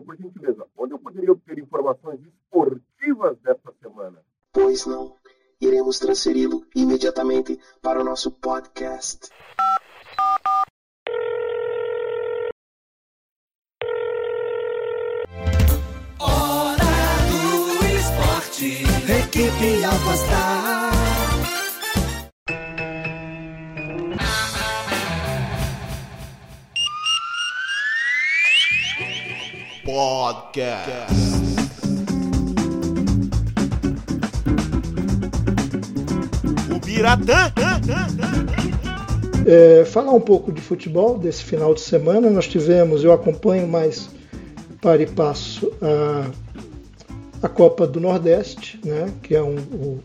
por gentileza, onde eu poderia obter informações esportivas desta semana? Pois não. Iremos transferi-lo imediatamente para o nosso podcast. Hora do esporte. Equipe Alpastar. Podcast. O Biratã. É, falar um pouco de futebol desse final de semana. Nós tivemos, eu acompanho mais para e passo a, a Copa do Nordeste, né, que é um, um,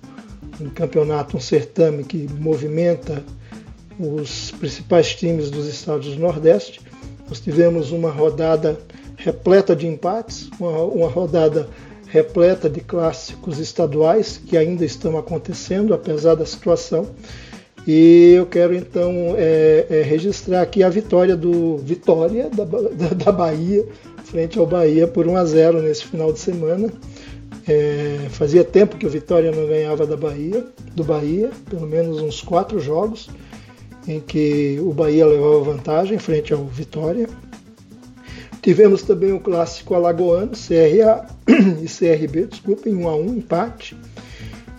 um campeonato, um certame que movimenta os principais times dos estados do Nordeste. Nós tivemos uma rodada repleta de empates, uma, uma rodada repleta de clássicos estaduais que ainda estão acontecendo, apesar da situação. E eu quero então é, é, registrar aqui a vitória do Vitória da, da, Bahia, frente ao Bahia por 1 a 0 nesse final de semana. É, fazia tempo que o Vitória não ganhava da Bahia, do Bahia, pelo menos uns quatro jogos em que o Bahia levava vantagem frente ao Vitória. Tivemos também o clássico alagoano, CRA e CRB, desculpem, 1 a 1 empate.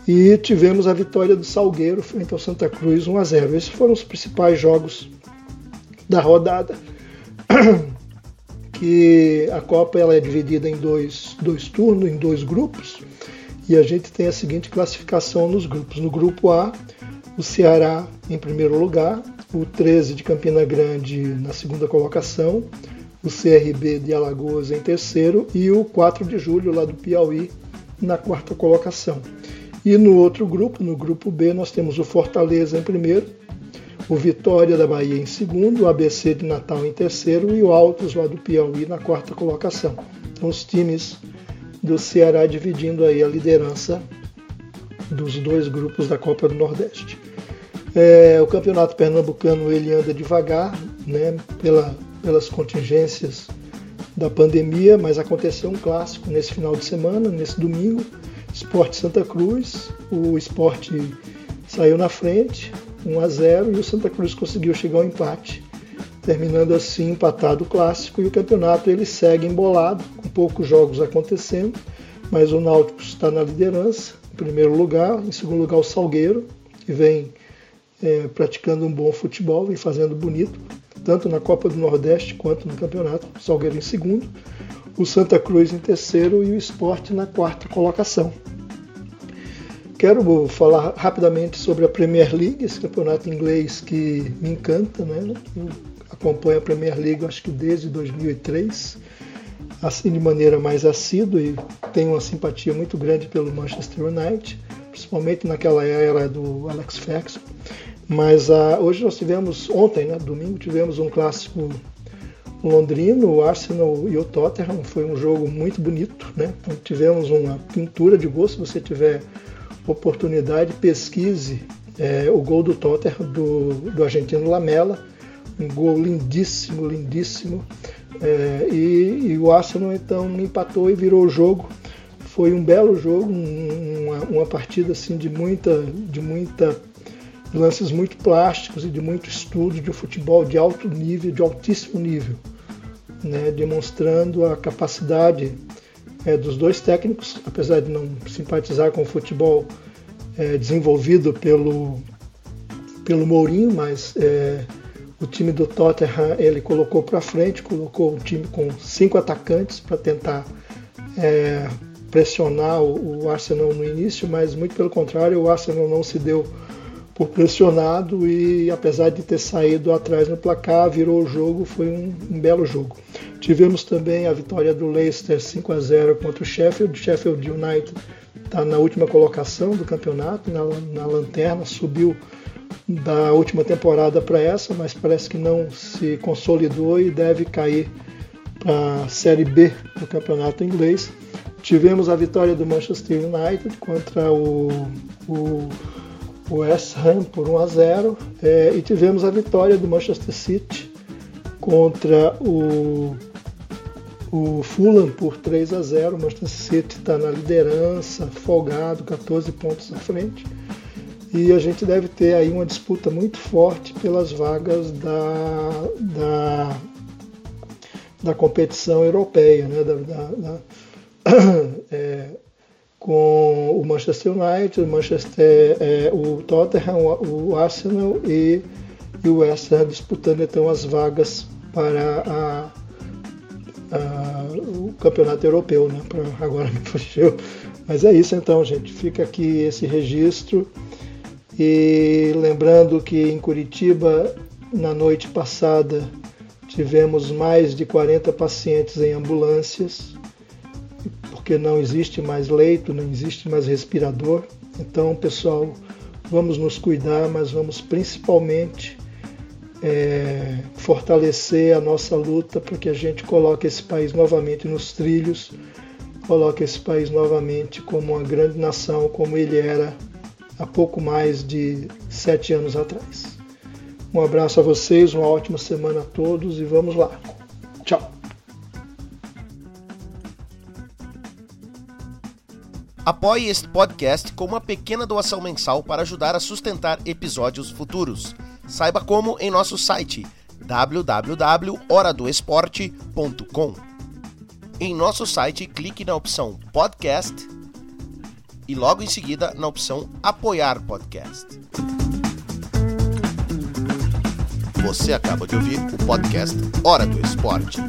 E tivemos a vitória do Salgueiro frente ao Santa Cruz 1 a 0. Esses foram os principais jogos da rodada. Que a Copa ela é dividida em dois, dois turnos, em dois grupos, e a gente tem a seguinte classificação nos grupos. No grupo A, o Ceará em primeiro lugar, o 13 de Campina Grande na segunda colocação, o CRB de Alagoas em terceiro e o 4 de julho lá do Piauí na quarta colocação. E no outro grupo, no grupo B, nós temos o Fortaleza em primeiro, o Vitória da Bahia em segundo, o ABC de Natal em terceiro e o Altos lá do Piauí na quarta colocação. Então os times do Ceará dividindo aí a liderança dos dois grupos da Copa do Nordeste. É, o campeonato pernambucano ele anda devagar, né, pela pelas contingências da pandemia, mas aconteceu um clássico nesse final de semana, nesse domingo, Esporte Santa Cruz, o Esporte saiu na frente, 1 a 0 e o Santa Cruz conseguiu chegar ao empate, terminando assim empatado o clássico e o campeonato ele segue embolado, com poucos jogos acontecendo, mas o Náutico está na liderança, em primeiro lugar, em segundo lugar o Salgueiro, que vem é, praticando um bom futebol, vem fazendo bonito, tanto na Copa do Nordeste quanto no campeonato. O Salgueiro em segundo, o Santa Cruz em terceiro e o Esporte na quarta colocação. Quero falar rapidamente sobre a Premier League, esse campeonato inglês que me encanta, né? Eu acompanho a Premier League acho que desde 2003, assim de maneira mais assídua e tenho uma simpatia muito grande pelo Manchester United, principalmente naquela era do Alex Ferguson. Mas uh, hoje nós tivemos, ontem, né, domingo, tivemos um clássico londrino, o Arsenal e o Tottenham. Foi um jogo muito bonito, né? Então, tivemos uma pintura de gol. Se você tiver oportunidade, pesquise é, o gol do Tottenham, do, do argentino Lamela. Um gol lindíssimo, lindíssimo. É, e, e, o Arsenal então empatou e virou o jogo. Foi um belo jogo, um, uma, uma partida assim de muita, de muita lances muito plásticos e de muito estudo de um futebol de alto nível, de altíssimo nível, né, demonstrando a capacidade é, dos dois técnicos, apesar de não simpatizar com o futebol é, desenvolvido pelo, pelo Mourinho, mas é, o time do Tottenham ele colocou para frente, colocou um time com cinco atacantes para tentar é, pressionar o, o Arsenal no início, mas muito pelo contrário, o Arsenal não se deu por pressionado e apesar de ter saído atrás no placar, virou o jogo, foi um, um, belo jogo. Tivemos também a vitória do Leicester 5 a 0 contra o Sheffield. Sheffield United está na última colocação do campeonato, na, na lanterna, subiu da última temporada para essa, mas parece que não se consolidou e deve cair para a Série B do campeonato inglês. Tivemos a vitória do Manchester United contra o, o o West Ham por 1 a 0 é, e tivemos a vitória do Manchester City contra o, o Fulham por 3 a 0. O Manchester City está na liderança, folgado, 14 pontos à frente. E a gente deve ter aí uma disputa muito forte pelas vagas da, da, da competição europeia, né? da, da, da é, com o Manchester United, o Manchester, é, o Tottenham, o Arsenal e, e o West Ham disputando então as vagas para a, a, o campeonato europeu, né? Pra, agora me fugiu. Mas é isso então, gente. Fica aqui esse registro. E lembrando que em Curitiba, na noite passada, tivemos mais de 40 pacientes em ambulâncias, porque não existe mais leito, não existe mais respirador. Então, pessoal, vamos nos cuidar, mas vamos principalmente é, fortalecer a nossa luta para que a gente coloque esse país novamente nos trilhos, coloque esse país novamente como uma grande nação, como ele era há pouco mais de sete anos atrás. Um abraço a vocês, uma ótima semana a todos e vamos lá. Apoie este podcast com uma pequena doação mensal para ajudar a sustentar episódios futuros. Saiba como em nosso site www.horadoesporte.com. Em nosso site, clique na opção Podcast e logo em seguida na opção Apoiar Podcast. Você acaba de ouvir o podcast Hora do Esporte.